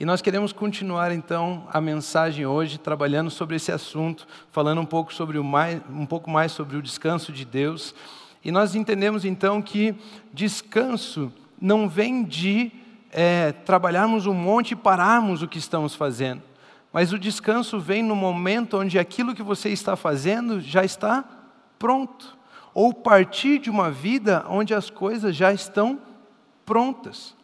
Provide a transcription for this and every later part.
E nós queremos continuar então a mensagem hoje, trabalhando sobre esse assunto, falando um pouco, sobre o mais, um pouco mais sobre o descanso de Deus. E nós entendemos então que descanso não vem de é, trabalharmos um monte e pararmos o que estamos fazendo. Mas o descanso vem no momento onde aquilo que você está fazendo já está pronto. Ou partir de uma vida onde as coisas já estão prontas.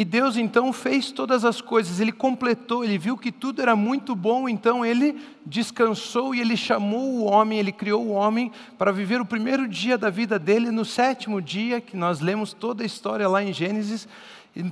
E Deus então fez todas as coisas, Ele completou, Ele viu que tudo era muito bom, então Ele descansou e Ele chamou o homem, Ele criou o homem para viver o primeiro dia da vida dele, no sétimo dia, que nós lemos toda a história lá em Gênesis,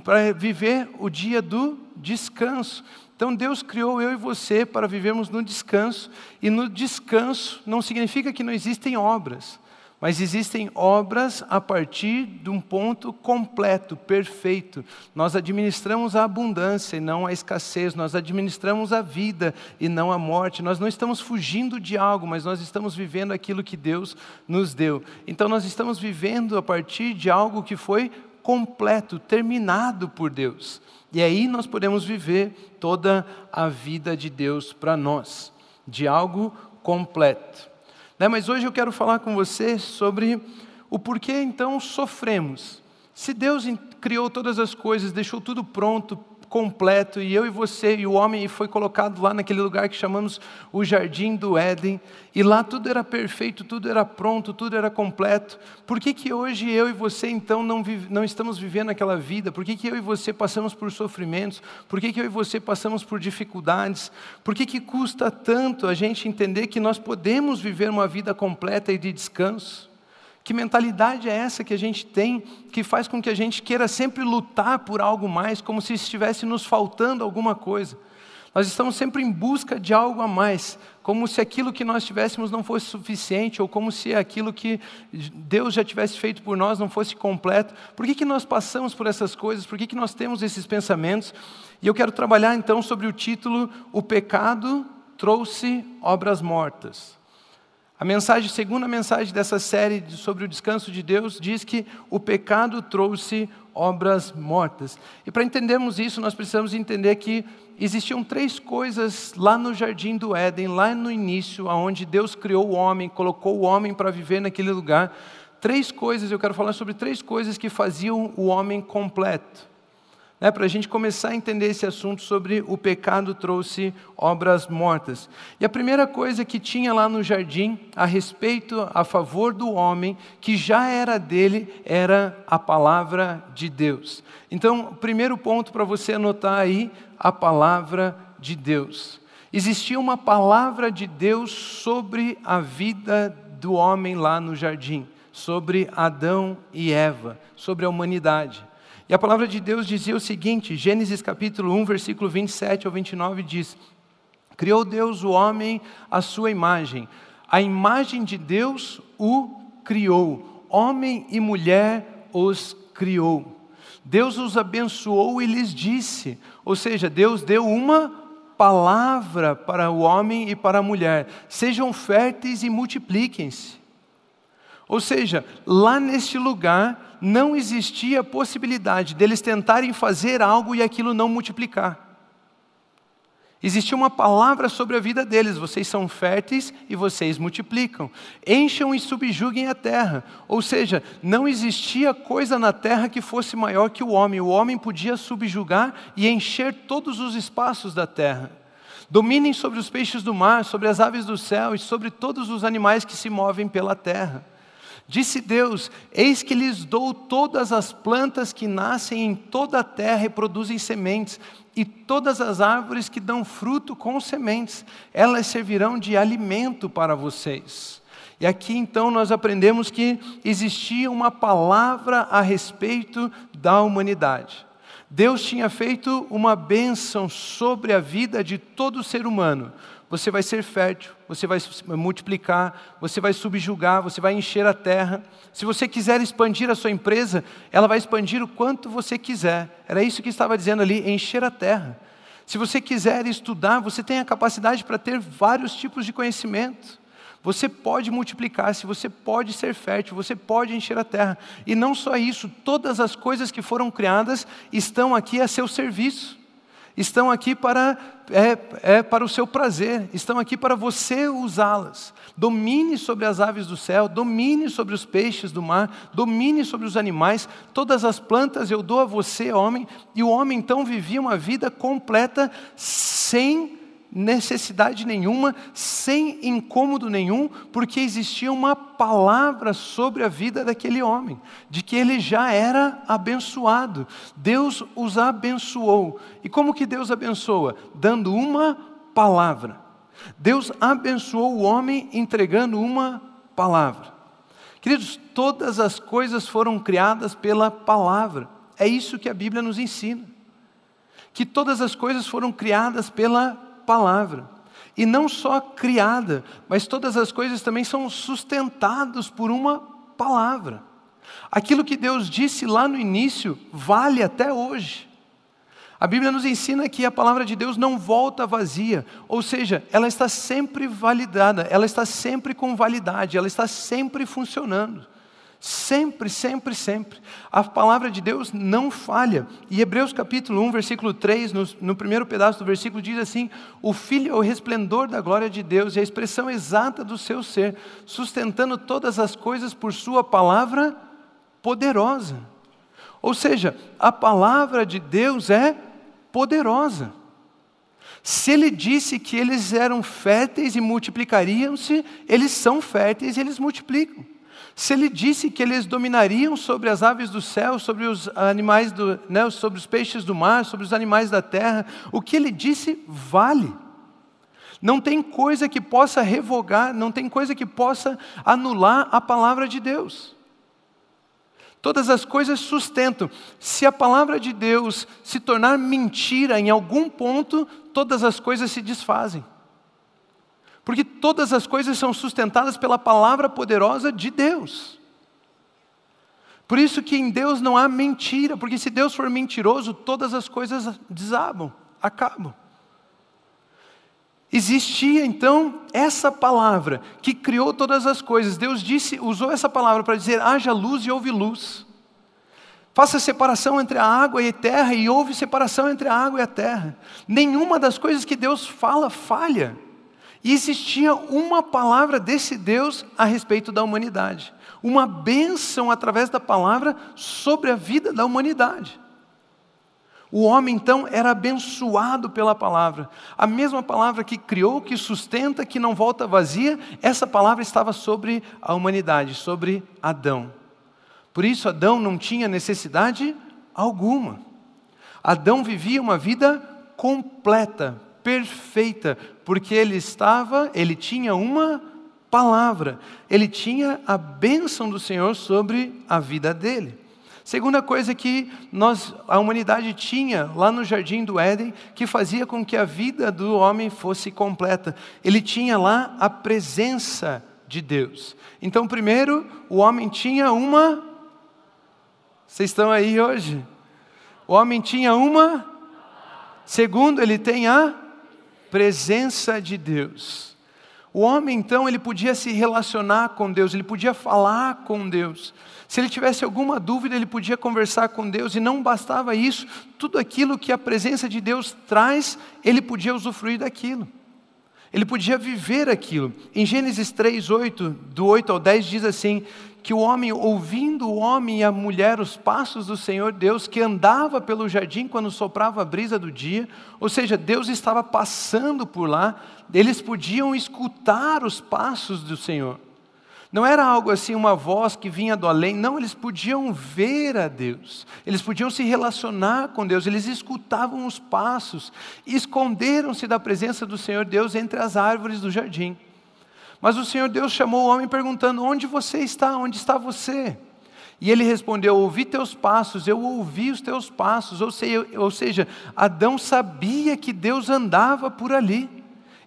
para viver o dia do descanso. Então Deus criou eu e você para vivermos no descanso, e no descanso não significa que não existem obras, mas existem obras a partir de um ponto completo, perfeito. Nós administramos a abundância e não a escassez, nós administramos a vida e não a morte. Nós não estamos fugindo de algo, mas nós estamos vivendo aquilo que Deus nos deu. Então nós estamos vivendo a partir de algo que foi completo, terminado por Deus. E aí nós podemos viver toda a vida de Deus para nós, de algo completo. Né? Mas hoje eu quero falar com você sobre o porquê então sofremos. Se Deus criou todas as coisas, deixou tudo pronto, completo, e eu e você e o homem foi colocado lá naquele lugar que chamamos o Jardim do Éden, e lá tudo era perfeito, tudo era pronto, tudo era completo. Por que, que hoje eu e você então não, vive, não estamos vivendo aquela vida? Por que, que eu e você passamos por sofrimentos? Por que, que eu e você passamos por dificuldades? Por que, que custa tanto a gente entender que nós podemos viver uma vida completa e de descanso? Que mentalidade é essa que a gente tem que faz com que a gente queira sempre lutar por algo mais, como se estivesse nos faltando alguma coisa? Nós estamos sempre em busca de algo a mais, como se aquilo que nós tivéssemos não fosse suficiente, ou como se aquilo que Deus já tivesse feito por nós não fosse completo. Por que, que nós passamos por essas coisas? Por que, que nós temos esses pensamentos? E eu quero trabalhar então sobre o título O Pecado Trouxe Obras Mortas. A mensagem, segunda mensagem dessa série sobre o descanso de Deus diz que o pecado trouxe obras mortas. E para entendermos isso, nós precisamos entender que existiam três coisas lá no jardim do Éden, lá no início, aonde Deus criou o homem, colocou o homem para viver naquele lugar. Três coisas, eu quero falar sobre três coisas que faziam o homem completo né, para a gente começar a entender esse assunto sobre o pecado trouxe obras mortas. E a primeira coisa que tinha lá no jardim, a respeito, a favor do homem, que já era dele, era a palavra de Deus. Então, o primeiro ponto para você anotar aí, a palavra de Deus. Existia uma palavra de Deus sobre a vida do homem lá no jardim, sobre Adão e Eva, sobre a humanidade. E a palavra de Deus dizia o seguinte, Gênesis capítulo 1, versículo 27 ao 29 diz: Criou Deus o homem à sua imagem, a imagem de Deus o criou, homem e mulher os criou. Deus os abençoou e lhes disse, ou seja, Deus deu uma palavra para o homem e para a mulher: sejam férteis e multipliquem-se. Ou seja, lá neste lugar, não existia possibilidade deles tentarem fazer algo e aquilo não multiplicar. Existia uma palavra sobre a vida deles: vocês são férteis e vocês multiplicam. Encham e subjuguem a terra. Ou seja, não existia coisa na terra que fosse maior que o homem. O homem podia subjugar e encher todos os espaços da terra. Dominem sobre os peixes do mar, sobre as aves do céu e sobre todos os animais que se movem pela terra. Disse Deus: Eis que lhes dou todas as plantas que nascem em toda a terra e produzem sementes, e todas as árvores que dão fruto com sementes, elas servirão de alimento para vocês. E aqui então nós aprendemos que existia uma palavra a respeito da humanidade. Deus tinha feito uma bênção sobre a vida de todo ser humano, você vai ser fértil, você vai multiplicar, você vai subjugar, você vai encher a terra. Se você quiser expandir a sua empresa, ela vai expandir o quanto você quiser. Era isso que estava dizendo ali, encher a terra. Se você quiser estudar, você tem a capacidade para ter vários tipos de conhecimento. Você pode multiplicar-se, você pode ser fértil, você pode encher a terra. E não só isso, todas as coisas que foram criadas estão aqui a seu serviço. Estão aqui para, é, é para o seu prazer, estão aqui para você usá-las. Domine sobre as aves do céu, domine sobre os peixes do mar, domine sobre os animais, todas as plantas eu dou a você, homem. E o homem então vivia uma vida completa, sem necessidade nenhuma, sem incômodo nenhum, porque existia uma palavra sobre a vida daquele homem, de que ele já era abençoado. Deus os abençoou. E como que Deus abençoa? Dando uma palavra. Deus abençoou o homem entregando uma palavra. Queridos, todas as coisas foram criadas pela palavra. É isso que a Bíblia nos ensina. Que todas as coisas foram criadas pela palavra. E não só criada, mas todas as coisas também são sustentadas por uma palavra. Aquilo que Deus disse lá no início vale até hoje. A Bíblia nos ensina que a palavra de Deus não volta vazia, ou seja, ela está sempre validada, ela está sempre com validade, ela está sempre funcionando. Sempre, sempre, sempre. A palavra de Deus não falha. E Hebreus capítulo 1, versículo 3, no, no, primeiro pedaço do versículo, diz assim: O Filho é o resplendor da glória de Deus e a expressão exata do seu ser, sustentando todas as coisas por Sua palavra poderosa. Ou seja, a palavra de Deus é poderosa. Se ele disse que eles eram férteis e multiplicariam-se, eles são férteis e eles multiplicam. Se ele disse que eles dominariam sobre as aves do céu, sobre os animais do, né, sobre os peixes do mar, sobre os animais da terra, o que ele disse vale. Não tem coisa que possa revogar, não tem coisa que possa anular a palavra de Deus. Todas as coisas sustentam. Se a palavra de Deus se tornar mentira em algum ponto, todas as coisas se desfazem. Porque todas as coisas são sustentadas pela palavra poderosa de Deus. Por isso que em Deus não há mentira, porque se Deus for mentiroso, todas as coisas desabam, acabam. Existia então essa palavra que criou todas as coisas. Deus disse, usou essa palavra para dizer: haja luz e houve luz. Faça separação entre a água e a terra, e houve separação entre a água e a terra. Nenhuma das coisas que Deus fala falha. E existia uma palavra desse Deus a respeito da humanidade, uma bênção através da palavra sobre a vida da humanidade. O homem então era abençoado pela palavra. A mesma palavra que criou, que sustenta, que não volta vazia, essa palavra estava sobre a humanidade, sobre Adão. Por isso Adão não tinha necessidade alguma. Adão vivia uma vida completa, perfeita, porque ele estava, ele tinha uma palavra, ele tinha a bênção do Senhor sobre a vida dele. Segunda coisa que nós, a humanidade tinha lá no jardim do Éden, que fazia com que a vida do homem fosse completa. Ele tinha lá a presença de Deus. Então, primeiro, o homem tinha uma. Vocês estão aí hoje? O homem tinha uma. Segundo, ele tem a presença de Deus. O homem, então, ele podia se relacionar com Deus, ele podia falar com Deus. Se ele tivesse alguma dúvida, ele podia conversar com Deus, e não bastava isso, tudo aquilo que a presença de Deus traz, ele podia usufruir daquilo. Ele podia viver aquilo. Em Gênesis 3, 8, do 8 ao 10, diz assim: que o homem, ouvindo o homem e a mulher os passos do Senhor Deus, que andava pelo jardim quando soprava a brisa do dia, ou seja, Deus estava passando por lá, eles podiam escutar os passos do Senhor. Não era algo assim, uma voz que vinha do além, não, eles podiam ver a Deus, eles podiam se relacionar com Deus, eles escutavam os passos, esconderam-se da presença do Senhor Deus entre as árvores do jardim. Mas o Senhor Deus chamou o homem perguntando: Onde você está? Onde está você? E ele respondeu: Ouvi teus passos, eu ouvi os teus passos. Ou seja, ou seja, Adão sabia que Deus andava por ali.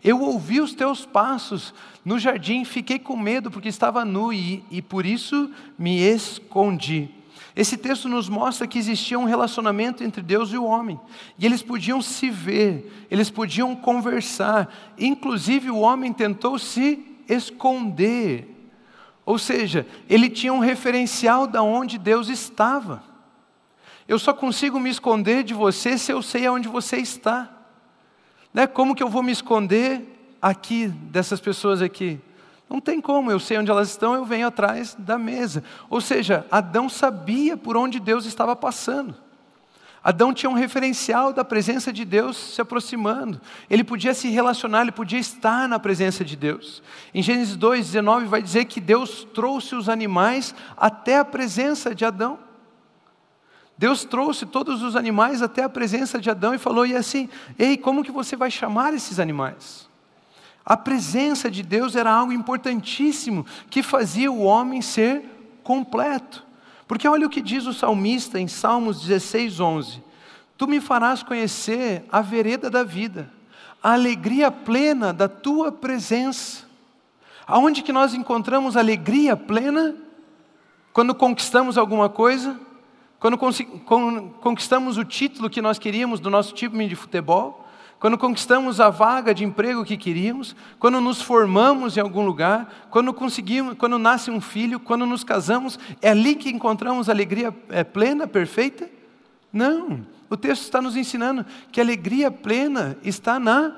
Eu ouvi os teus passos no jardim, fiquei com medo porque estava nu e, e por isso me escondi. Esse texto nos mostra que existia um relacionamento entre Deus e o homem, e eles podiam se ver, eles podiam conversar, inclusive o homem tentou se esconder. Ou seja, ele tinha um referencial de onde Deus estava. Eu só consigo me esconder de você se eu sei aonde você está. Né? Como que eu vou me esconder aqui dessas pessoas aqui? Não tem como, eu sei onde elas estão, eu venho atrás da mesa. Ou seja, Adão sabia por onde Deus estava passando. Adão tinha um referencial da presença de Deus se aproximando. Ele podia se relacionar, ele podia estar na presença de Deus. Em Gênesis 2:19 vai dizer que Deus trouxe os animais até a presença de Adão. Deus trouxe todos os animais até a presença de Adão e falou: "E assim, ei, como que você vai chamar esses animais?" A presença de Deus era algo importantíssimo que fazia o homem ser completo. Porque olha o que diz o salmista em Salmos 16, 11: Tu me farás conhecer a vereda da vida, a alegria plena da tua presença. Aonde que nós encontramos alegria plena? Quando conquistamos alguma coisa? Quando conquistamos o título que nós queríamos do nosso time de futebol? Quando conquistamos a vaga de emprego que queríamos, quando nos formamos em algum lugar, quando conseguimos, quando nasce um filho, quando nos casamos, é ali que encontramos alegria é, plena, perfeita? Não. O texto está nos ensinando que a alegria plena está na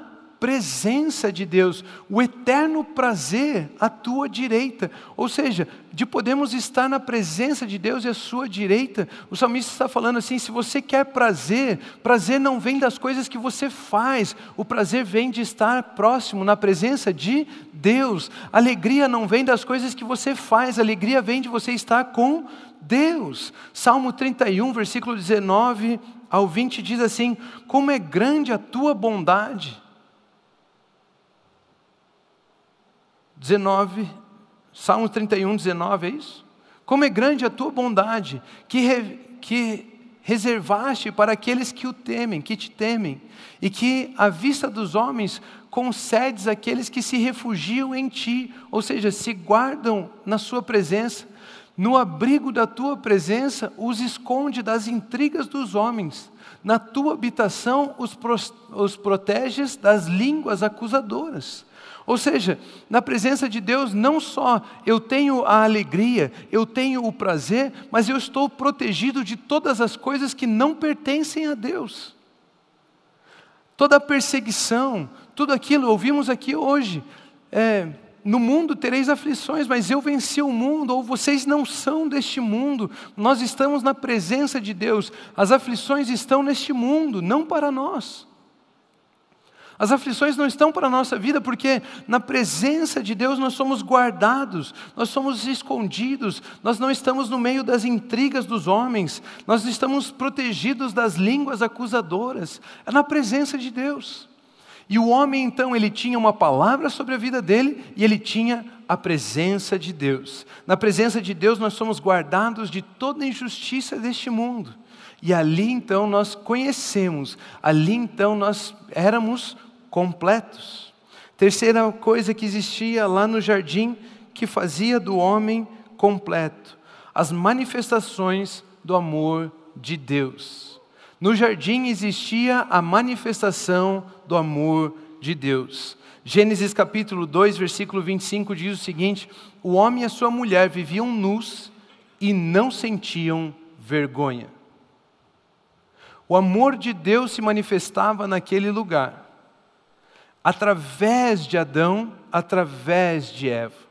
presença de Deus, o eterno prazer à tua direita. Ou seja, de podermos estar na presença de Deus e à sua direita. O salmista está falando assim: se você quer prazer, prazer não vem das coisas que você faz, o prazer vem de estar próximo, na presença de Deus. Alegria não vem das coisas que você faz, alegria vem de você estar com Deus. Salmo 31, versículo 19 ao 20 diz assim: Como é grande a tua bondade 19, Salmo 31, 19, é isso? Como é grande a tua bondade, que, re, que reservaste para aqueles que o temem, que te temem, e que, à vista dos homens, concedes àqueles que se refugiam em ti, ou seja, se guardam na sua presença. No abrigo da tua presença, os esconde das intrigas dos homens. Na tua habitação, os, os proteges das línguas acusadoras. Ou seja, na presença de Deus, não só eu tenho a alegria, eu tenho o prazer, mas eu estou protegido de todas as coisas que não pertencem a Deus. Toda a perseguição, tudo aquilo, ouvimos aqui hoje. É, no mundo tereis aflições, mas eu venci o mundo, ou vocês não são deste mundo, nós estamos na presença de Deus, as aflições estão neste mundo, não para nós. As aflições não estão para a nossa vida porque na presença de Deus nós somos guardados, nós somos escondidos, nós não estamos no meio das intrigas dos homens, nós estamos protegidos das línguas acusadoras. É na presença de Deus. E o homem então, ele tinha uma palavra sobre a vida dele e ele tinha a presença de Deus. Na presença de Deus nós somos guardados de toda injustiça deste mundo. E ali então nós conhecemos, ali então nós éramos completos. Terceira coisa que existia lá no jardim que fazia do homem completo, as manifestações do amor de Deus. No jardim existia a manifestação do amor de Deus. Gênesis capítulo 2, versículo 25 diz o seguinte: O homem e a sua mulher viviam nus e não sentiam vergonha. O amor de Deus se manifestava naquele lugar, através de Adão, através de Eva.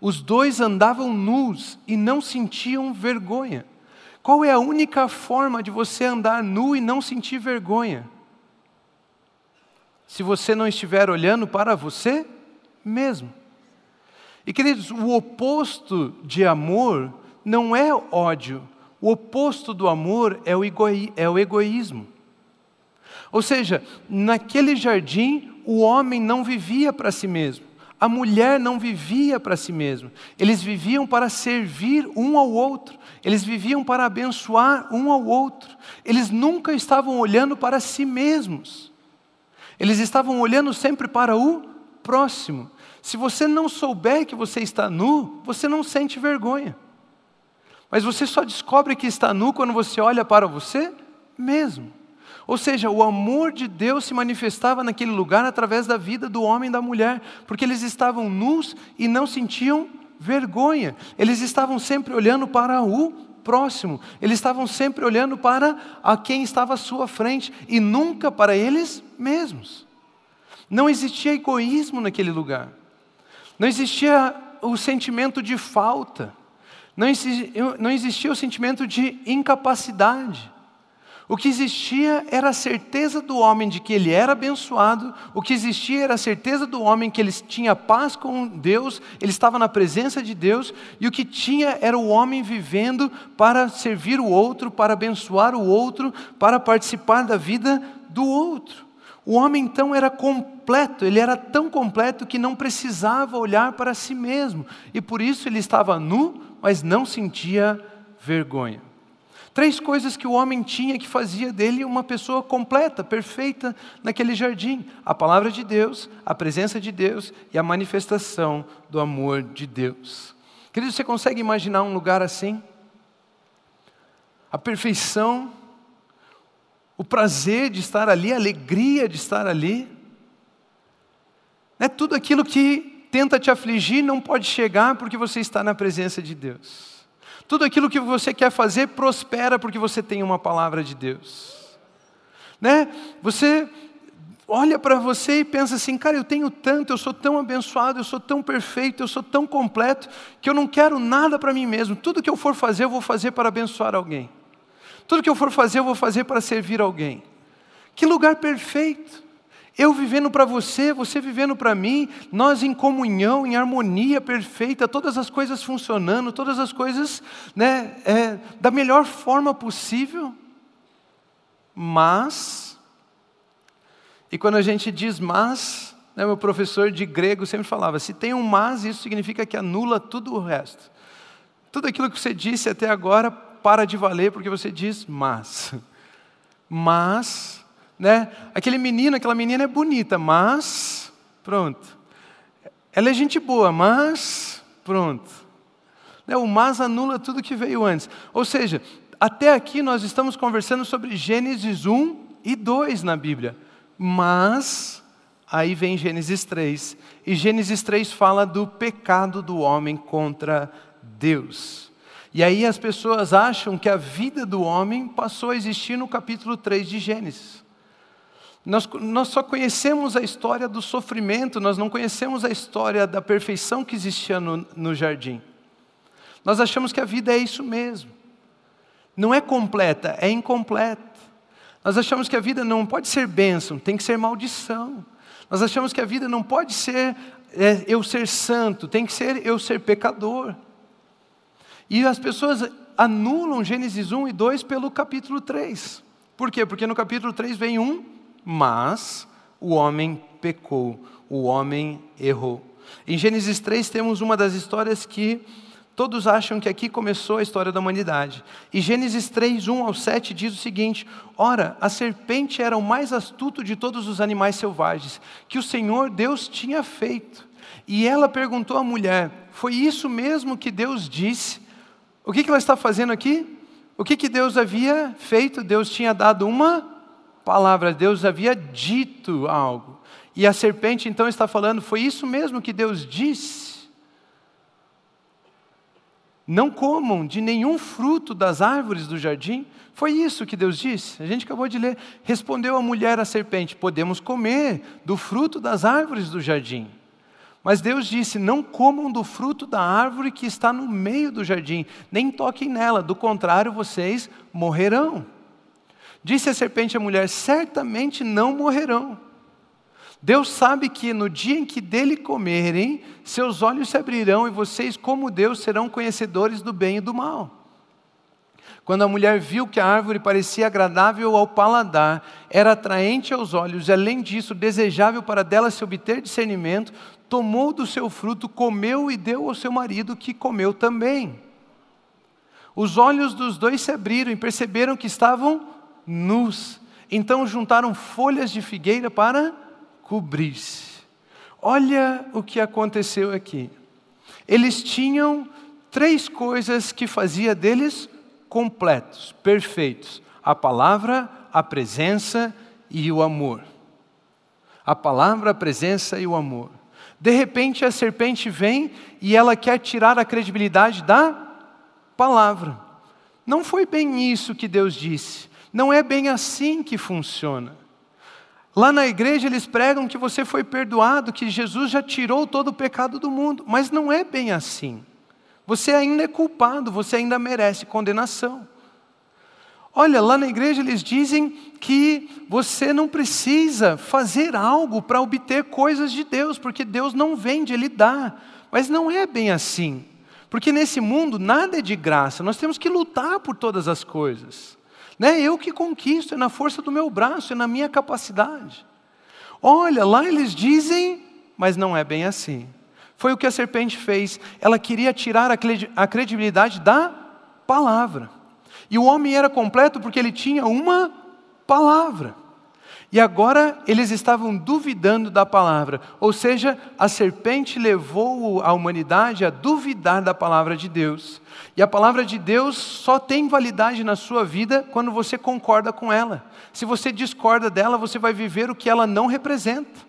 Os dois andavam nus e não sentiam vergonha. Qual é a única forma de você andar nu e não sentir vergonha? Se você não estiver olhando para você mesmo. E queridos, o oposto de amor não é ódio, o oposto do amor é o, egoi é o egoísmo. Ou seja, naquele jardim, o homem não vivia para si mesmo, a mulher não vivia para si mesma. Eles viviam para servir um ao outro, eles viviam para abençoar um ao outro. Eles nunca estavam olhando para si mesmos, eles estavam olhando sempre para o próximo. Se você não souber que você está nu, você não sente vergonha. Mas você só descobre que está nu quando você olha para você mesmo. Ou seja, o amor de Deus se manifestava naquele lugar através da vida do homem e da mulher, porque eles estavam nus e não sentiam vergonha, eles estavam sempre olhando para o próximo. Eles estavam sempre olhando para a quem estava à sua frente e nunca para eles mesmos. Não existia egoísmo naquele lugar. Não existia o sentimento de falta. Não existia, não existia o sentimento de incapacidade. O que existia era a certeza do homem de que ele era abençoado, o que existia era a certeza do homem que ele tinha paz com Deus, ele estava na presença de Deus, e o que tinha era o homem vivendo para servir o outro, para abençoar o outro, para participar da vida do outro. O homem então era completo, ele era tão completo que não precisava olhar para si mesmo, e por isso ele estava nu, mas não sentia vergonha. Três coisas que o homem tinha que fazia dele uma pessoa completa, perfeita naquele jardim: a palavra de Deus, a presença de Deus e a manifestação do amor de Deus. Querido, você consegue imaginar um lugar assim? A perfeição, o prazer de estar ali, a alegria de estar ali. É tudo aquilo que tenta te afligir não pode chegar porque você está na presença de Deus. Tudo aquilo que você quer fazer prospera porque você tem uma palavra de Deus. Né? Você olha para você e pensa assim, cara, eu tenho tanto, eu sou tão abençoado, eu sou tão perfeito, eu sou tão completo, que eu não quero nada para mim mesmo. Tudo que eu for fazer, eu vou fazer para abençoar alguém. Tudo que eu for fazer, eu vou fazer para servir alguém. Que lugar perfeito. Eu vivendo para você, você vivendo para mim, nós em comunhão, em harmonia perfeita, todas as coisas funcionando, todas as coisas né, é, da melhor forma possível. Mas, e quando a gente diz mas, né, meu professor de grego sempre falava: se tem um mas, isso significa que anula tudo o resto. Tudo aquilo que você disse até agora para de valer porque você diz mas. Mas né? Aquele menino, aquela menina é bonita, mas pronto. Ela é gente boa, mas pronto. Né? O mas anula tudo que veio antes. Ou seja, até aqui nós estamos conversando sobre Gênesis 1 e 2 na Bíblia. Mas aí vem Gênesis 3. E Gênesis 3 fala do pecado do homem contra Deus. E aí as pessoas acham que a vida do homem passou a existir no capítulo 3 de Gênesis. Nós, nós só conhecemos a história do sofrimento, nós não conhecemos a história da perfeição que existia no, no jardim. Nós achamos que a vida é isso mesmo. Não é completa, é incompleta. Nós achamos que a vida não pode ser bênção, tem que ser maldição. Nós achamos que a vida não pode ser é, eu ser santo, tem que ser eu ser pecador. E as pessoas anulam Gênesis 1 e 2 pelo capítulo 3. Por quê? Porque no capítulo 3 vem um mas o homem pecou, o homem errou. Em Gênesis 3 temos uma das histórias que todos acham que aqui começou a história da humanidade. E Gênesis 3, 1 ao 7 diz o seguinte: Ora, a serpente era o mais astuto de todos os animais selvagens que o Senhor Deus tinha feito. E ela perguntou à mulher: Foi isso mesmo que Deus disse? O que, ela está fazendo aqui? O que Deus havia feito? Deus tinha dado uma palavra, Deus havia dito algo. E a serpente então está falando: foi isso mesmo que Deus disse? Não comam de nenhum fruto das árvores do jardim. Foi isso que Deus disse. A gente acabou de ler. Respondeu a mulher à serpente: Podemos comer do fruto das árvores do jardim. Mas Deus disse: Não comam do fruto da árvore que está no meio do jardim, nem toquem nela, do contrário, vocês morrerão. Disse a serpente à mulher: certamente não morrerão. Deus sabe que no dia em que dele comerem, seus olhos se abrirão e vocês, como Deus, serão conhecedores do bem e do mal. Quando a mulher viu que a árvore parecia agradável ao paladar, era atraente aos olhos e, além disso, desejável para dela se obter discernimento, tomou do seu fruto, comeu e deu ao seu marido, que comeu também. Os olhos dos dois se abriram e perceberam que estavam nus. Então juntaram folhas de figueira para cobrir-se. Olha o que aconteceu aqui. Eles tinham três coisas que fazia deles completos, perfeitos: a palavra, a presença e o amor. A palavra, a presença e o amor. De repente a serpente vem e ela quer tirar a credibilidade da palavra. Não foi bem isso que Deus disse. Não é bem assim que funciona. Lá na igreja eles pregam que você foi perdoado, que Jesus já tirou todo o pecado do mundo, mas não é bem assim. Você ainda é culpado, você ainda merece condenação. Olha, lá na igreja eles dizem que você não precisa fazer algo para obter coisas de Deus, porque Deus não vende, Ele dá. Mas não é bem assim. Porque nesse mundo nada é de graça, nós temos que lutar por todas as coisas. Né? Eu que conquisto, é na força do meu braço, é na minha capacidade. Olha, lá eles dizem, mas não é bem assim. Foi o que a serpente fez. Ela queria tirar a credibilidade da palavra. E o homem era completo porque ele tinha uma palavra. E agora eles estavam duvidando da palavra, ou seja, a serpente levou a humanidade a duvidar da palavra de Deus. E a palavra de Deus só tem validade na sua vida quando você concorda com ela. Se você discorda dela, você vai viver o que ela não representa.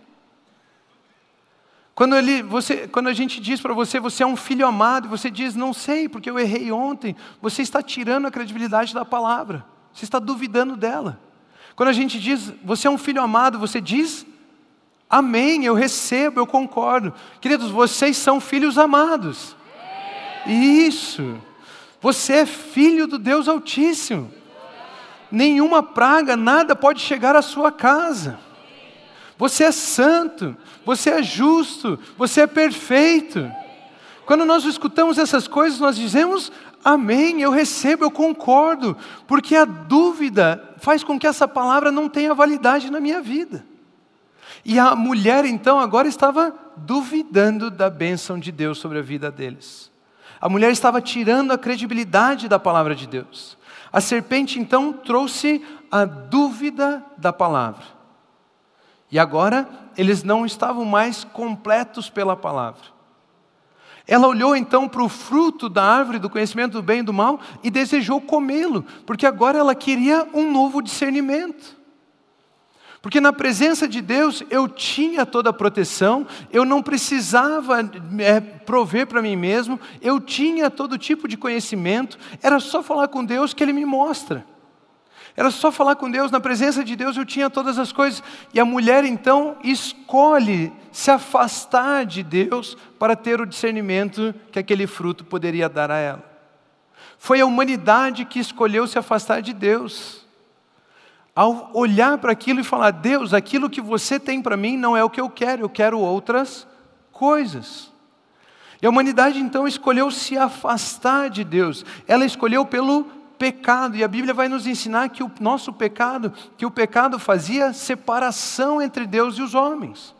Quando, ele, você, quando a gente diz para você, você é um filho amado, você diz, não sei, porque eu errei ontem, você está tirando a credibilidade da palavra, você está duvidando dela. Quando a gente diz, você é um filho amado, você diz, amém, eu recebo, eu concordo. Queridos, vocês são filhos amados. Isso. Você é filho do Deus Altíssimo. Nenhuma praga, nada pode chegar à sua casa. Você é santo, você é justo, você é perfeito. Quando nós escutamos essas coisas, nós dizemos: Amém, eu recebo, eu concordo, porque a dúvida faz com que essa palavra não tenha validade na minha vida. E a mulher então agora estava duvidando da bênção de Deus sobre a vida deles. A mulher estava tirando a credibilidade da palavra de Deus. A serpente então trouxe a dúvida da palavra. E agora eles não estavam mais completos pela palavra. Ela olhou então para o fruto da árvore do conhecimento do bem e do mal e desejou comê-lo, porque agora ela queria um novo discernimento. Porque na presença de Deus eu tinha toda a proteção, eu não precisava é, prover para mim mesmo, eu tinha todo tipo de conhecimento, era só falar com Deus que Ele me mostra. Era só falar com Deus, na presença de Deus eu tinha todas as coisas. E a mulher então escolhe se afastar de Deus para ter o discernimento que aquele fruto poderia dar a ela. Foi a humanidade que escolheu se afastar de Deus. Ao olhar para aquilo e falar: Deus, aquilo que você tem para mim não é o que eu quero, eu quero outras coisas. E a humanidade então escolheu se afastar de Deus, ela escolheu pelo pecado, e a Bíblia vai nos ensinar que o nosso pecado, que o pecado fazia separação entre Deus e os homens.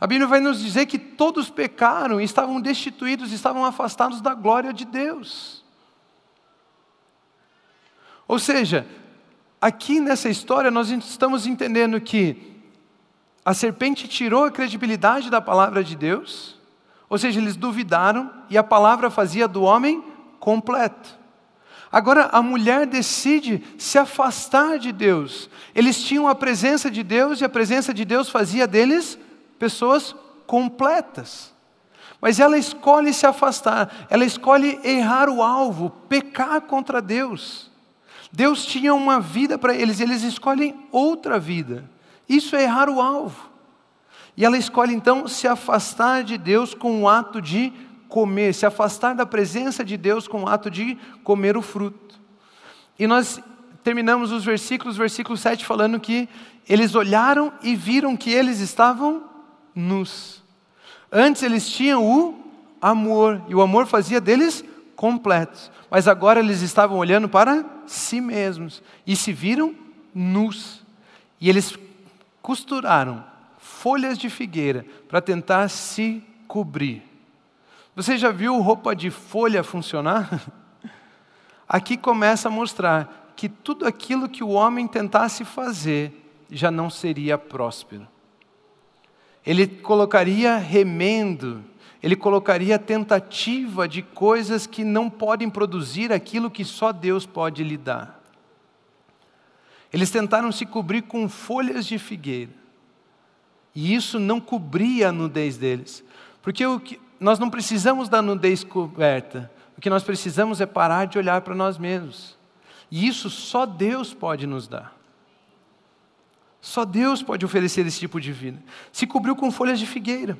A Bíblia vai nos dizer que todos pecaram e estavam destituídos, estavam afastados da glória de Deus. Ou seja, aqui nessa história nós estamos entendendo que a serpente tirou a credibilidade da palavra de Deus, ou seja, eles duvidaram e a palavra fazia do homem completo. Agora a mulher decide se afastar de Deus. Eles tinham a presença de Deus e a presença de Deus fazia deles pessoas completas. Mas ela escolhe se afastar, ela escolhe errar o alvo, pecar contra Deus. Deus tinha uma vida para eles, eles escolhem outra vida. Isso é errar o alvo. E ela escolhe então se afastar de Deus com o ato de comer, se afastar da presença de Deus com o ato de comer o fruto. E nós terminamos os versículos, versículo 7, falando que eles olharam e viram que eles estavam nus. Antes eles tinham o amor, e o amor fazia deles completos. Mas agora eles estavam olhando para si mesmos e se viram nus. E eles costuraram folhas de figueira para tentar se cobrir. Você já viu roupa de folha funcionar? Aqui começa a mostrar que tudo aquilo que o homem tentasse fazer já não seria próspero. Ele colocaria remendo, ele colocaria tentativa de coisas que não podem produzir aquilo que só Deus pode lhe dar. Eles tentaram se cobrir com folhas de figueira. E isso não cobria a nudez deles. Porque o que, nós não precisamos da nudez coberta. O que nós precisamos é parar de olhar para nós mesmos. E isso só Deus pode nos dar. Só Deus pode oferecer esse tipo de vida. Se cobriu com folhas de figueira.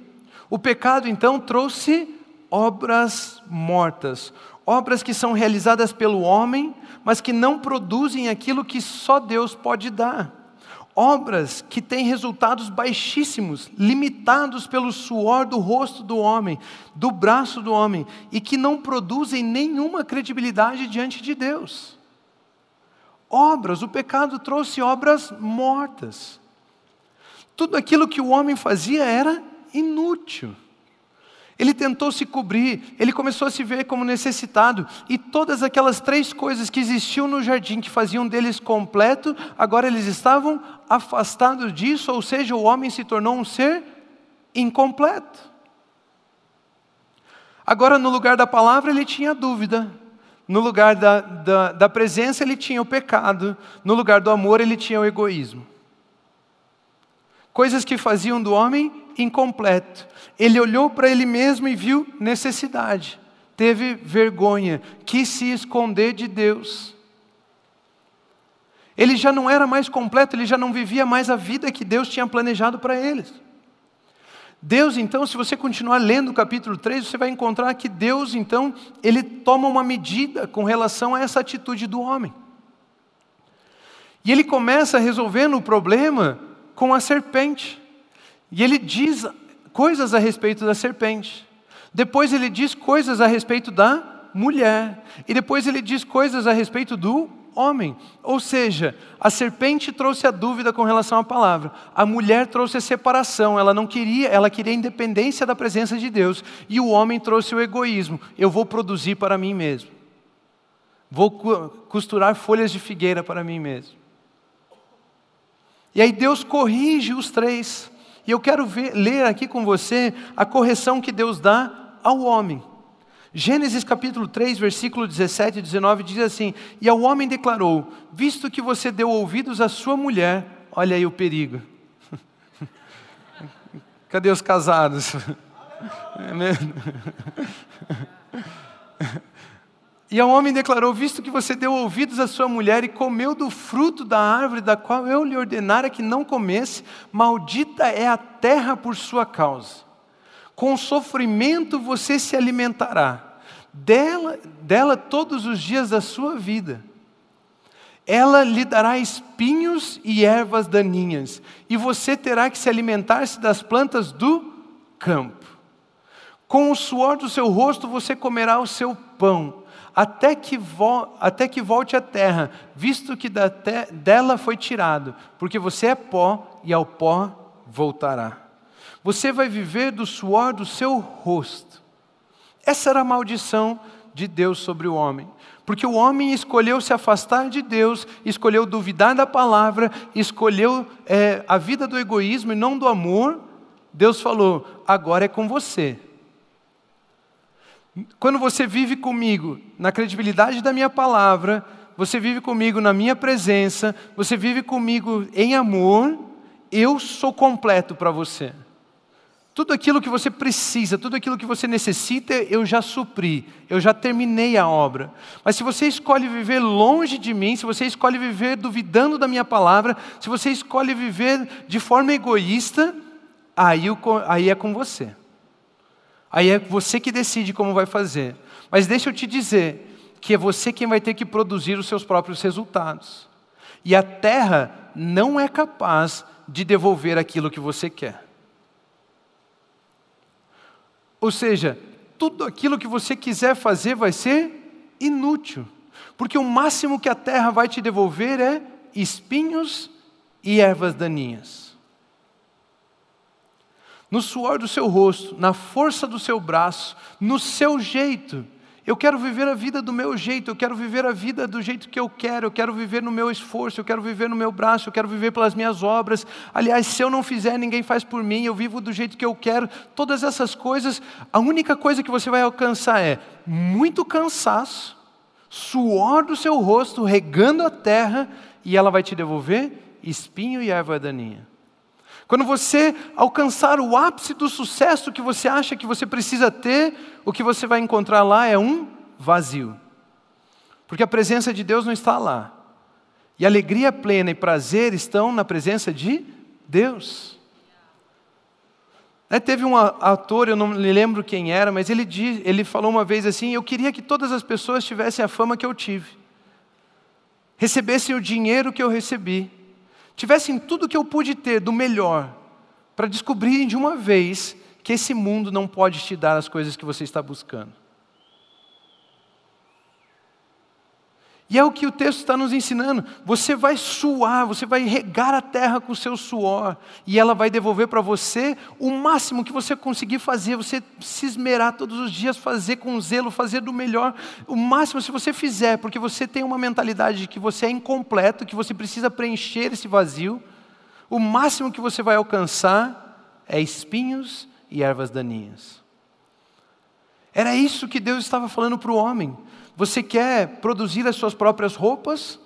O pecado então trouxe obras mortas, obras que são realizadas pelo homem, mas que não produzem aquilo que só Deus pode dar. Obras que têm resultados baixíssimos, limitados pelo suor do rosto do homem, do braço do homem, e que não produzem nenhuma credibilidade diante de Deus. Obras, o pecado trouxe obras mortas. Tudo aquilo que o homem fazia era inútil. Ele tentou se cobrir, ele começou a se ver como necessitado, e todas aquelas três coisas que existiam no jardim, que faziam deles completo, agora eles estavam afastados disso, ou seja, o homem se tornou um ser incompleto. Agora, no lugar da palavra, ele tinha dúvida, no lugar da, da, da presença, ele tinha o pecado, no lugar do amor, ele tinha o egoísmo. Coisas que faziam do homem incompleto. Ele olhou para ele mesmo e viu necessidade. Teve vergonha, quis se esconder de Deus. Ele já não era mais completo, ele já não vivia mais a vida que Deus tinha planejado para eles. Deus, então, se você continuar lendo o capítulo 3, você vai encontrar que Deus, então, ele toma uma medida com relação a essa atitude do homem. E ele começa resolvendo o problema com a serpente. E ele diz coisas a respeito da serpente. Depois ele diz coisas a respeito da mulher. E depois ele diz coisas a respeito do homem. Ou seja, a serpente trouxe a dúvida com relação à palavra. A mulher trouxe a separação, ela não queria, ela queria a independência da presença de Deus. E o homem trouxe o egoísmo. Eu vou produzir para mim mesmo. Vou costurar folhas de figueira para mim mesmo. E aí Deus corrige os três. E eu quero ver, ler aqui com você a correção que Deus dá ao homem. Gênesis capítulo 3, versículo 17 e 19 diz assim: E ao homem declarou: Visto que você deu ouvidos à sua mulher, olha aí o perigo. Cadê os casados? É mesmo? E ao homem declarou: Visto que você deu ouvidos à sua mulher e comeu do fruto da árvore da qual eu lhe ordenara que não comesse, maldita é a terra por sua causa. Com sofrimento você se alimentará, dela, dela todos os dias da sua vida. Ela lhe dará espinhos e ervas daninhas, e você terá que se alimentar-se das plantas do campo. Com o suor do seu rosto você comerá o seu pão até que, vo, até que volte à terra, visto que da te, dela foi tirado, porque você é pó e ao pó voltará. Você vai viver do suor do seu rosto. Essa era a maldição de Deus sobre o homem. Porque o homem escolheu se afastar de Deus, escolheu duvidar da palavra, escolheu é, a vida do egoísmo e não do amor. Deus falou: agora é com você. Quando você vive comigo na credibilidade da minha palavra, você vive comigo na minha presença, você vive comigo em amor, eu sou completo para você. Tudo aquilo que você precisa, tudo aquilo que você necessita, eu já supri, eu já terminei a obra. Mas se você escolhe viver longe de mim, se você escolhe viver duvidando da minha palavra, se você escolhe viver de forma egoísta, aí, aí é com você. Aí é você que decide como vai fazer. Mas deixa eu te dizer que é você quem vai ter que produzir os seus próprios resultados. E a terra não é capaz de devolver aquilo que você quer. Ou seja, tudo aquilo que você quiser fazer vai ser inútil. Porque o máximo que a terra vai te devolver é espinhos e ervas daninhas no suor do seu rosto, na força do seu braço, no seu jeito. Eu quero viver a vida do meu jeito, eu quero viver a vida do jeito que eu quero, eu quero viver no meu esforço, eu quero viver no meu braço, eu quero viver pelas minhas obras. Aliás, se eu não fizer, ninguém faz por mim, eu vivo do jeito que eu quero. Todas essas coisas, a única coisa que você vai alcançar é muito cansaço, suor do seu rosto, regando a terra, e ela vai te devolver espinho e erva daninha. Quando você alcançar o ápice do sucesso que você acha que você precisa ter, o que você vai encontrar lá é um vazio. Porque a presença de Deus não está lá. E alegria plena e prazer estão na presença de Deus. É, teve um ator, eu não me lembro quem era, mas ele, diz, ele falou uma vez assim: Eu queria que todas as pessoas tivessem a fama que eu tive, recebessem o dinheiro que eu recebi, tivessem tudo que eu pude ter do melhor, para descobrirem de uma vez que esse mundo não pode te dar as coisas que você está buscando. E é o que o texto está nos ensinando. Você vai suar, você vai regar a terra com o seu suor, e ela vai devolver para você o máximo que você conseguir fazer. Você se esmerar todos os dias, fazer com zelo, fazer do melhor. O máximo, se você fizer, porque você tem uma mentalidade de que você é incompleto, que você precisa preencher esse vazio, o máximo que você vai alcançar é espinhos e ervas daninhas. Era isso que Deus estava falando para o homem. Você quer produzir as suas próprias roupas?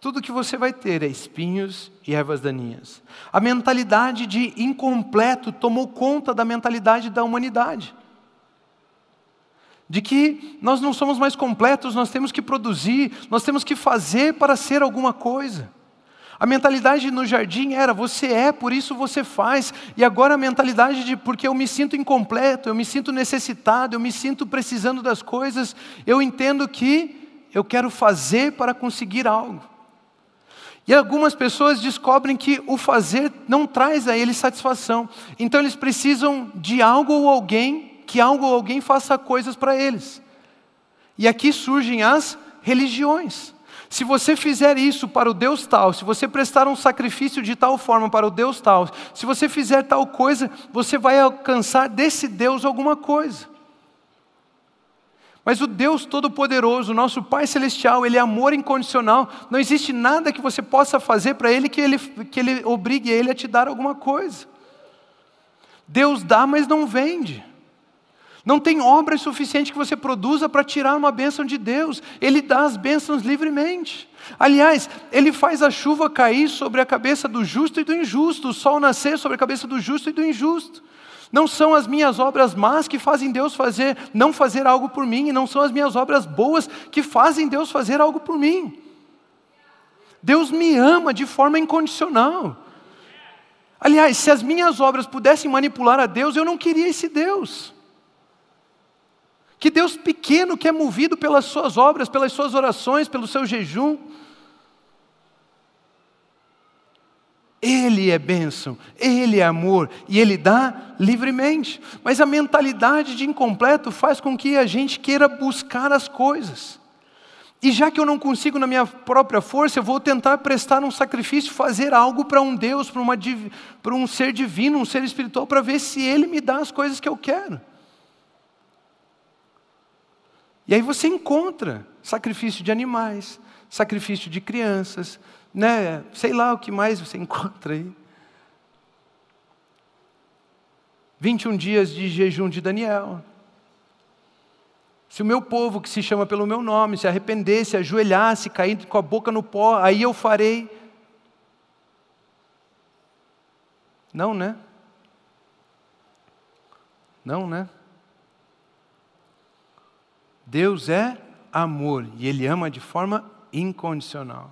Tudo que você vai ter é espinhos e ervas daninhas. A mentalidade de incompleto tomou conta da mentalidade da humanidade. De que nós não somos mais completos, nós temos que produzir, nós temos que fazer para ser alguma coisa. A mentalidade no jardim era você é, por isso você faz. E agora a mentalidade de porque eu me sinto incompleto, eu me sinto necessitado, eu me sinto precisando das coisas, eu entendo que eu quero fazer para conseguir algo. E algumas pessoas descobrem que o fazer não traz a eles satisfação. Então eles precisam de algo ou alguém, que algo ou alguém faça coisas para eles. E aqui surgem as religiões. Se você fizer isso para o Deus tal, se você prestar um sacrifício de tal forma para o Deus tal, se você fizer tal coisa, você vai alcançar desse Deus alguma coisa. Mas o Deus Todo-Poderoso, nosso Pai Celestial, Ele é amor incondicional. Não existe nada que você possa fazer para Ele que Ele, que Ele obrigue Ele a te dar alguma coisa. Deus dá, mas não vende. Não tem obra suficiente que você produza para tirar uma bênção de Deus. Ele dá as bênçãos livremente. Aliás, Ele faz a chuva cair sobre a cabeça do justo e do injusto, o sol nascer sobre a cabeça do justo e do injusto. Não são as minhas obras más que fazem Deus fazer, não fazer algo por mim, e não são as minhas obras boas que fazem Deus fazer algo por mim. Deus me ama de forma incondicional. Aliás, se as minhas obras pudessem manipular a Deus, eu não queria esse Deus. Que Deus pequeno que é movido pelas suas obras, pelas suas orações, pelo seu jejum. Ele é bênção, Ele é amor e Ele dá livremente. Mas a mentalidade de incompleto faz com que a gente queira buscar as coisas. E já que eu não consigo na minha própria força, eu vou tentar prestar um sacrifício, fazer algo para um Deus, para, para um ser divino, um ser espiritual, para ver se Ele me dá as coisas que eu quero. E aí você encontra sacrifício de animais, sacrifício de crianças, né? sei lá o que mais você encontra aí. 21 dias de jejum de Daniel. Se o meu povo, que se chama pelo meu nome, se arrependesse, ajoelhasse, cair com a boca no pó, aí eu farei. Não, né? Não, né? Deus é amor e Ele ama de forma incondicional.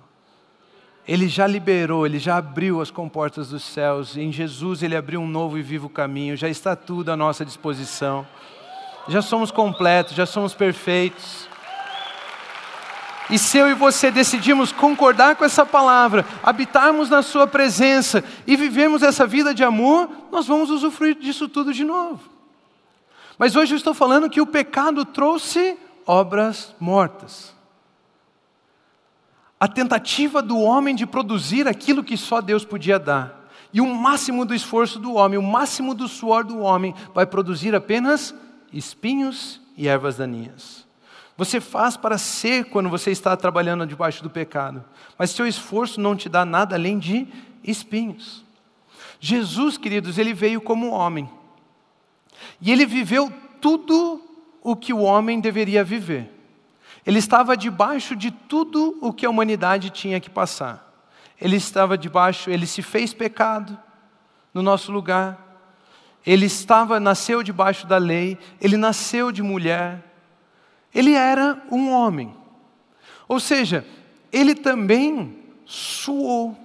Ele já liberou, Ele já abriu as comportas dos céus. Em Jesus Ele abriu um novo e vivo caminho. Já está tudo à nossa disposição. Já somos completos, já somos perfeitos. E se eu e você decidimos concordar com essa palavra, habitarmos na Sua presença e vivemos essa vida de amor, nós vamos usufruir disso tudo de novo. Mas hoje eu estou falando que o pecado trouxe obras mortas. A tentativa do homem de produzir aquilo que só Deus podia dar. E o máximo do esforço do homem, o máximo do suor do homem, vai produzir apenas espinhos e ervas daninhas. Você faz para ser quando você está trabalhando debaixo do pecado, mas seu esforço não te dá nada além de espinhos. Jesus, queridos, ele veio como homem. E ele viveu tudo o que o homem deveria viver. Ele estava debaixo de tudo o que a humanidade tinha que passar. Ele estava debaixo, ele se fez pecado no nosso lugar. ele estava, nasceu debaixo da lei, ele nasceu de mulher, ele era um homem. Ou seja, ele também suou.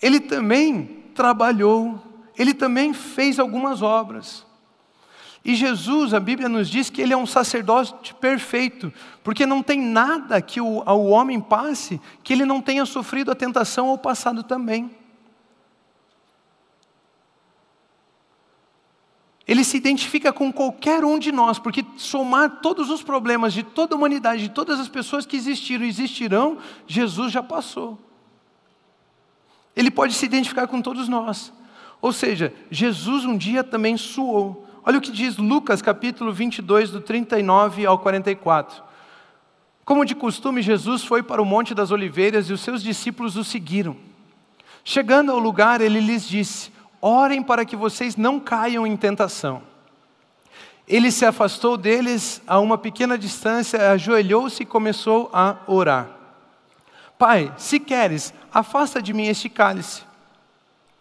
Ele também trabalhou, ele também fez algumas obras. E Jesus, a Bíblia nos diz que ele é um sacerdote perfeito, porque não tem nada que o, ao homem passe que ele não tenha sofrido a tentação ou passado também. Ele se identifica com qualquer um de nós, porque somar todos os problemas de toda a humanidade, de todas as pessoas que existiram e existirão, Jesus já passou. Ele pode se identificar com todos nós. Ou seja, Jesus um dia também suou. Olha o que diz Lucas capítulo 22, do 39 ao 44. Como de costume, Jesus foi para o Monte das Oliveiras e os seus discípulos o seguiram. Chegando ao lugar, ele lhes disse: Orem para que vocês não caiam em tentação. Ele se afastou deles a uma pequena distância, ajoelhou-se e começou a orar. Pai, se queres, afasta de mim este cálice.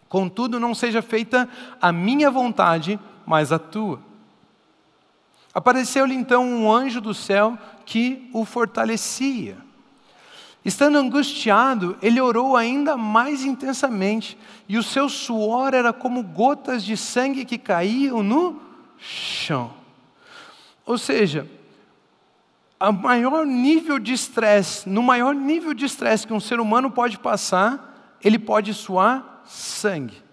Contudo, não seja feita a minha vontade, mas a tua. Apareceu-lhe então um anjo do céu que o fortalecia. Estando angustiado, ele orou ainda mais intensamente, e o seu suor era como gotas de sangue que caíam no chão. Ou seja, maior nível de estresse, no maior nível de estresse que um ser humano pode passar, ele pode suar sangue.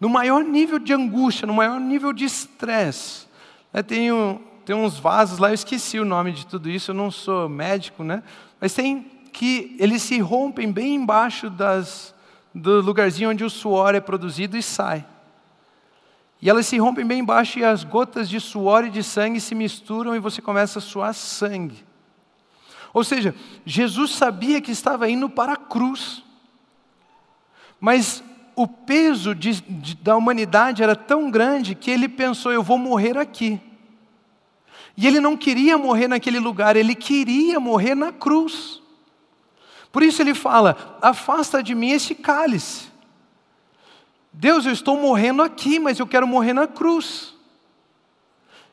No maior nível de angústia, no maior nível de estresse. Né, tem um, tem uns vasos lá, eu esqueci o nome de tudo isso, eu não sou médico, né? Mas tem que eles se rompem bem embaixo das, do lugarzinho onde o suor é produzido e sai. E elas se rompem bem embaixo e as gotas de suor e de sangue se misturam e você começa a suar sangue. Ou seja, Jesus sabia que estava indo para a cruz. Mas o peso de, de, da humanidade era tão grande que ele pensou: eu vou morrer aqui. E ele não queria morrer naquele lugar, ele queria morrer na cruz. Por isso ele fala: afasta de mim esse cálice. Deus, eu estou morrendo aqui, mas eu quero morrer na cruz.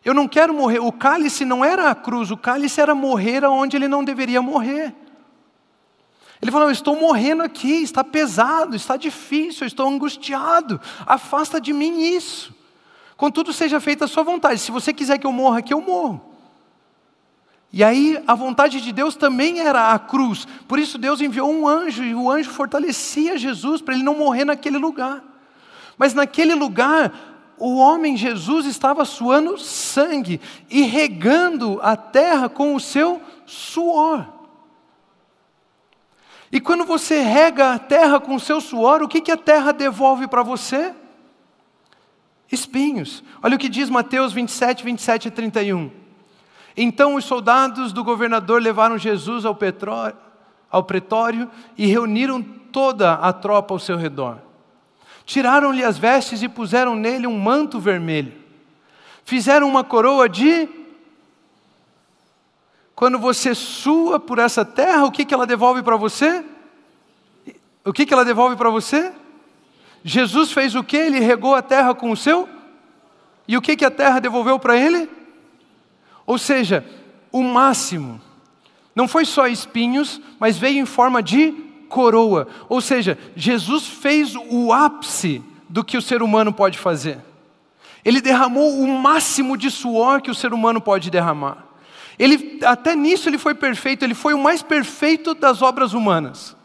Eu não quero morrer. O cálice não era a cruz, o cálice era morrer onde ele não deveria morrer. Ele falou: Eu estou morrendo aqui, está pesado, está difícil, eu estou angustiado. Afasta de mim isso. Contudo, seja feita a sua vontade. Se você quiser que eu morra aqui, eu morro. E aí, a vontade de Deus também era a cruz. Por isso, Deus enviou um anjo, e o anjo fortalecia Jesus para ele não morrer naquele lugar. Mas naquele lugar, o homem Jesus estava suando sangue e regando a terra com o seu suor. E quando você rega a terra com o seu suor, o que, que a terra devolve para você? espinhos. Olha o que diz Mateus 27, 27 e 31. Então os soldados do governador levaram Jesus ao, petróleo, ao pretório e reuniram toda a tropa ao seu redor. Tiraram-lhe as vestes e puseram nele um manto vermelho. Fizeram uma coroa de. Quando você sua por essa terra, o que, que ela devolve para você? O que, que ela devolve para você? Jesus fez o que? Ele regou a terra com o seu? E o que, que a terra devolveu para ele? Ou seja, o máximo. Não foi só espinhos, mas veio em forma de coroa. Ou seja, Jesus fez o ápice do que o ser humano pode fazer. Ele derramou o máximo de suor que o ser humano pode derramar. Ele, até nisso ele foi perfeito, ele foi o mais perfeito das obras humanas.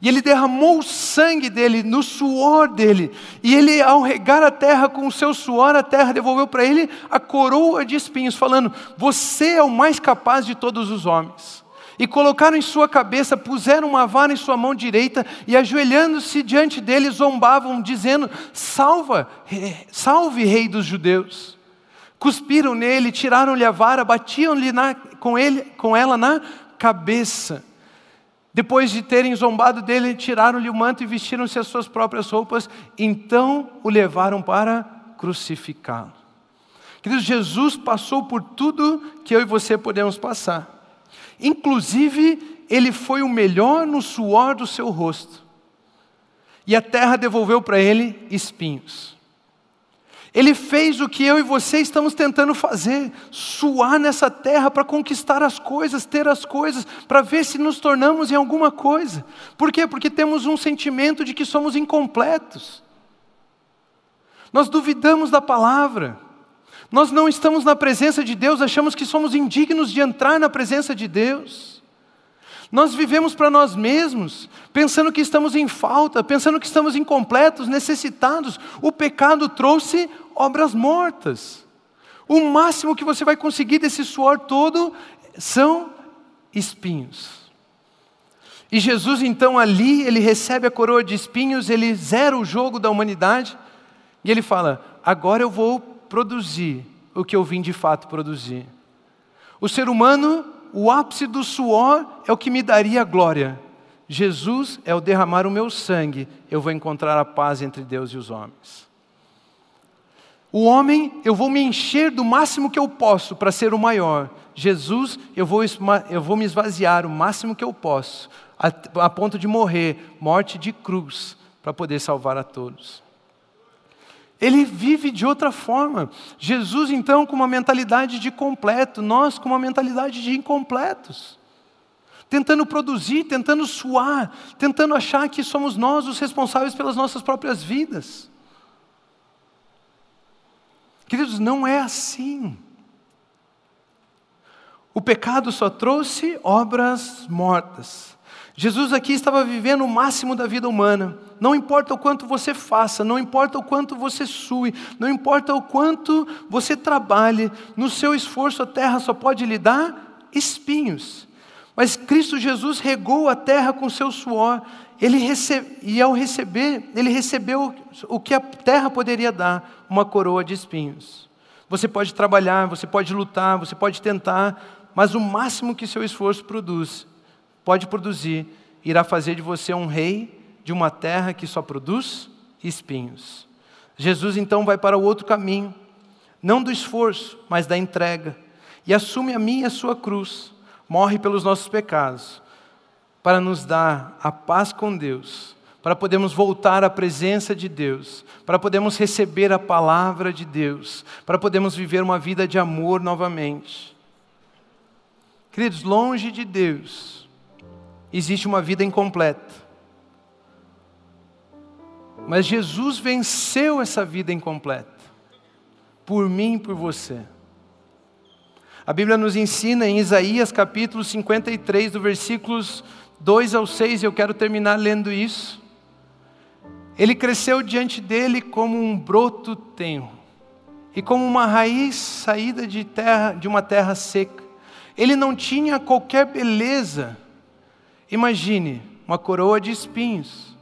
E ele derramou o sangue dele, no suor dele. E ele, ao regar a terra com o seu suor, a terra devolveu para ele a coroa de espinhos, falando: Você é o mais capaz de todos os homens. E colocaram em sua cabeça, puseram uma vara em sua mão direita, e ajoelhando-se diante dele, zombavam, dizendo: Salva, salve, rei dos judeus. Cuspiram nele, tiraram-lhe a vara, batiam-lhe com, com ela na cabeça. Depois de terem zombado dele, tiraram-lhe o manto e vestiram-se as suas próprias roupas, então o levaram para crucificá-lo. Queridos, Jesus passou por tudo que eu e você podemos passar. Inclusive, ele foi o melhor no suor do seu rosto. e a terra devolveu para ele espinhos. Ele fez o que eu e você estamos tentando fazer: suar nessa terra para conquistar as coisas, ter as coisas, para ver se nos tornamos em alguma coisa. Por quê? Porque temos um sentimento de que somos incompletos. Nós duvidamos da palavra. Nós não estamos na presença de Deus, achamos que somos indignos de entrar na presença de Deus. Nós vivemos para nós mesmos, pensando que estamos em falta, pensando que estamos incompletos, necessitados. O pecado trouxe obras mortas. O máximo que você vai conseguir desse suor todo são espinhos. E Jesus, então, ali, ele recebe a coroa de espinhos, ele zera o jogo da humanidade, e ele fala: agora eu vou produzir o que eu vim de fato produzir. O ser humano o ápice do suor é o que me daria glória. Jesus é o derramar o meu sangue, eu vou encontrar a paz entre Deus e os homens. O homem, eu vou me encher do máximo que eu posso para ser o maior. Jesus, eu vou, eu vou me esvaziar o máximo que eu posso, a, a ponto de morrer, morte de cruz, para poder salvar a todos. Ele vive de outra forma. Jesus, então, com uma mentalidade de completo, nós com uma mentalidade de incompletos. Tentando produzir, tentando suar, tentando achar que somos nós os responsáveis pelas nossas próprias vidas. Queridos, não é assim. O pecado só trouxe obras mortas. Jesus aqui estava vivendo o máximo da vida humana. Não importa o quanto você faça, não importa o quanto você sue, não importa o quanto você trabalhe, no seu esforço a terra só pode lhe dar espinhos. Mas Cristo Jesus regou a terra com seu suor, ele recebe, e ao receber, ele recebeu o que a terra poderia dar, uma coroa de espinhos. Você pode trabalhar, você pode lutar, você pode tentar, mas o máximo que seu esforço produz pode produzir, irá fazer de você um rei de uma terra que só produz espinhos. Jesus então vai para o outro caminho, não do esforço, mas da entrega, e assume a minha e a sua cruz, morre pelos nossos pecados, para nos dar a paz com Deus, para podermos voltar à presença de Deus, para podermos receber a palavra de Deus, para podermos viver uma vida de amor novamente. Queridos, longe de Deus, existe uma vida incompleta. Mas Jesus venceu essa vida incompleta, por mim e por você. A Bíblia nos ensina em Isaías capítulo 53, do versículos 2 ao 6, eu quero terminar lendo isso. Ele cresceu diante dele como um broto tenro, e como uma raiz saída de, terra, de uma terra seca. Ele não tinha qualquer beleza, Imagine uma coroa de espinhos,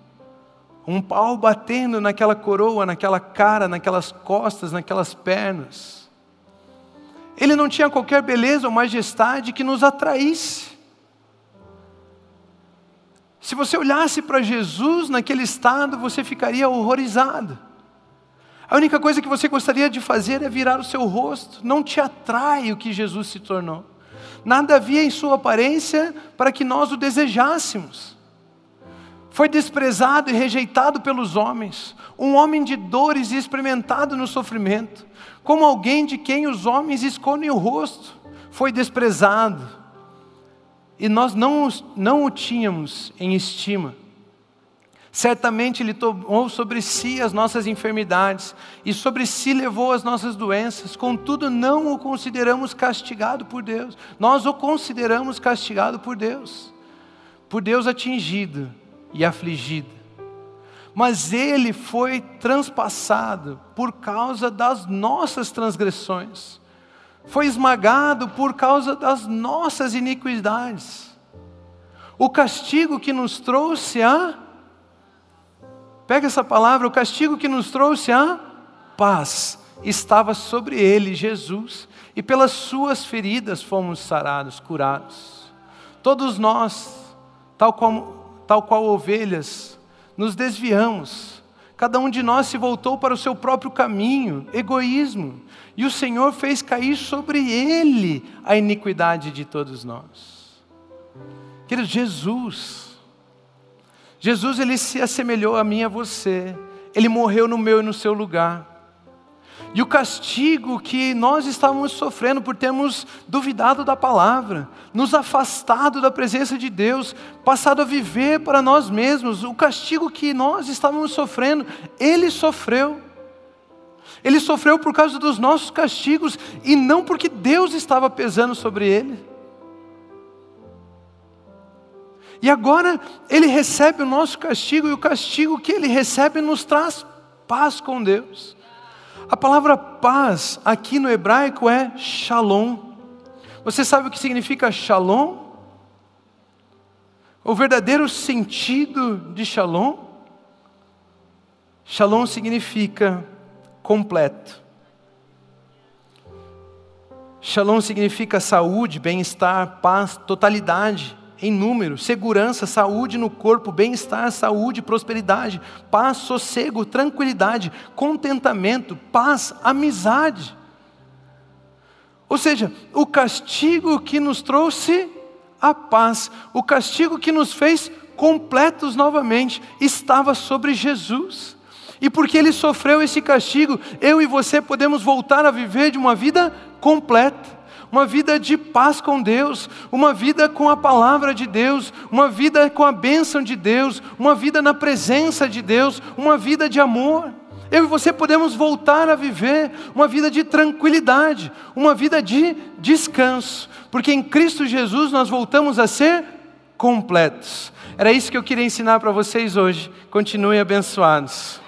um pau batendo naquela coroa, naquela cara, naquelas costas, naquelas pernas. Ele não tinha qualquer beleza ou majestade que nos atraísse. Se você olhasse para Jesus naquele estado, você ficaria horrorizado. A única coisa que você gostaria de fazer é virar o seu rosto. Não te atrai o que Jesus se tornou nada havia em sua aparência para que nós o desejássemos. Foi desprezado e rejeitado pelos homens, um homem de dores e experimentado no sofrimento, como alguém de quem os homens escondem o rosto. Foi desprezado e nós não, não o tínhamos em estima. Certamente Ele tomou sobre si as nossas enfermidades e sobre si levou as nossas doenças, contudo, não o consideramos castigado por Deus, nós o consideramos castigado por Deus, por Deus atingido e afligido. Mas Ele foi transpassado por causa das nossas transgressões, foi esmagado por causa das nossas iniquidades. O castigo que nos trouxe a Pega essa palavra, o castigo que nos trouxe a paz estava sobre ele, Jesus, e pelas suas feridas fomos sarados, curados. Todos nós, tal, tal qual ovelhas, nos desviamos. Cada um de nós se voltou para o seu próprio caminho, egoísmo, e o Senhor fez cair sobre ele a iniquidade de todos nós. Querido, Jesus, Jesus ele se assemelhou a mim e a você. Ele morreu no meu e no seu lugar. E o castigo que nós estávamos sofrendo por termos duvidado da palavra, nos afastado da presença de Deus, passado a viver para nós mesmos, o castigo que nós estávamos sofrendo, Ele sofreu. Ele sofreu por causa dos nossos castigos e não porque Deus estava pesando sobre ele. E agora ele recebe o nosso castigo, e o castigo que ele recebe nos traz paz com Deus. A palavra paz aqui no hebraico é shalom. Você sabe o que significa shalom? O verdadeiro sentido de shalom? Shalom significa completo. Shalom significa saúde, bem-estar, paz, totalidade em número, segurança, saúde no corpo, bem-estar, saúde, prosperidade, paz, sossego, tranquilidade, contentamento, paz, amizade. Ou seja, o castigo que nos trouxe a paz, o castigo que nos fez completos novamente, estava sobre Jesus. E porque ele sofreu esse castigo, eu e você podemos voltar a viver de uma vida completa uma vida de paz com Deus, uma vida com a palavra de Deus, uma vida com a bênção de Deus, uma vida na presença de Deus, uma vida de amor. Eu e você podemos voltar a viver uma vida de tranquilidade, uma vida de descanso, porque em Cristo Jesus nós voltamos a ser completos. Era isso que eu queria ensinar para vocês hoje. Continuem abençoados.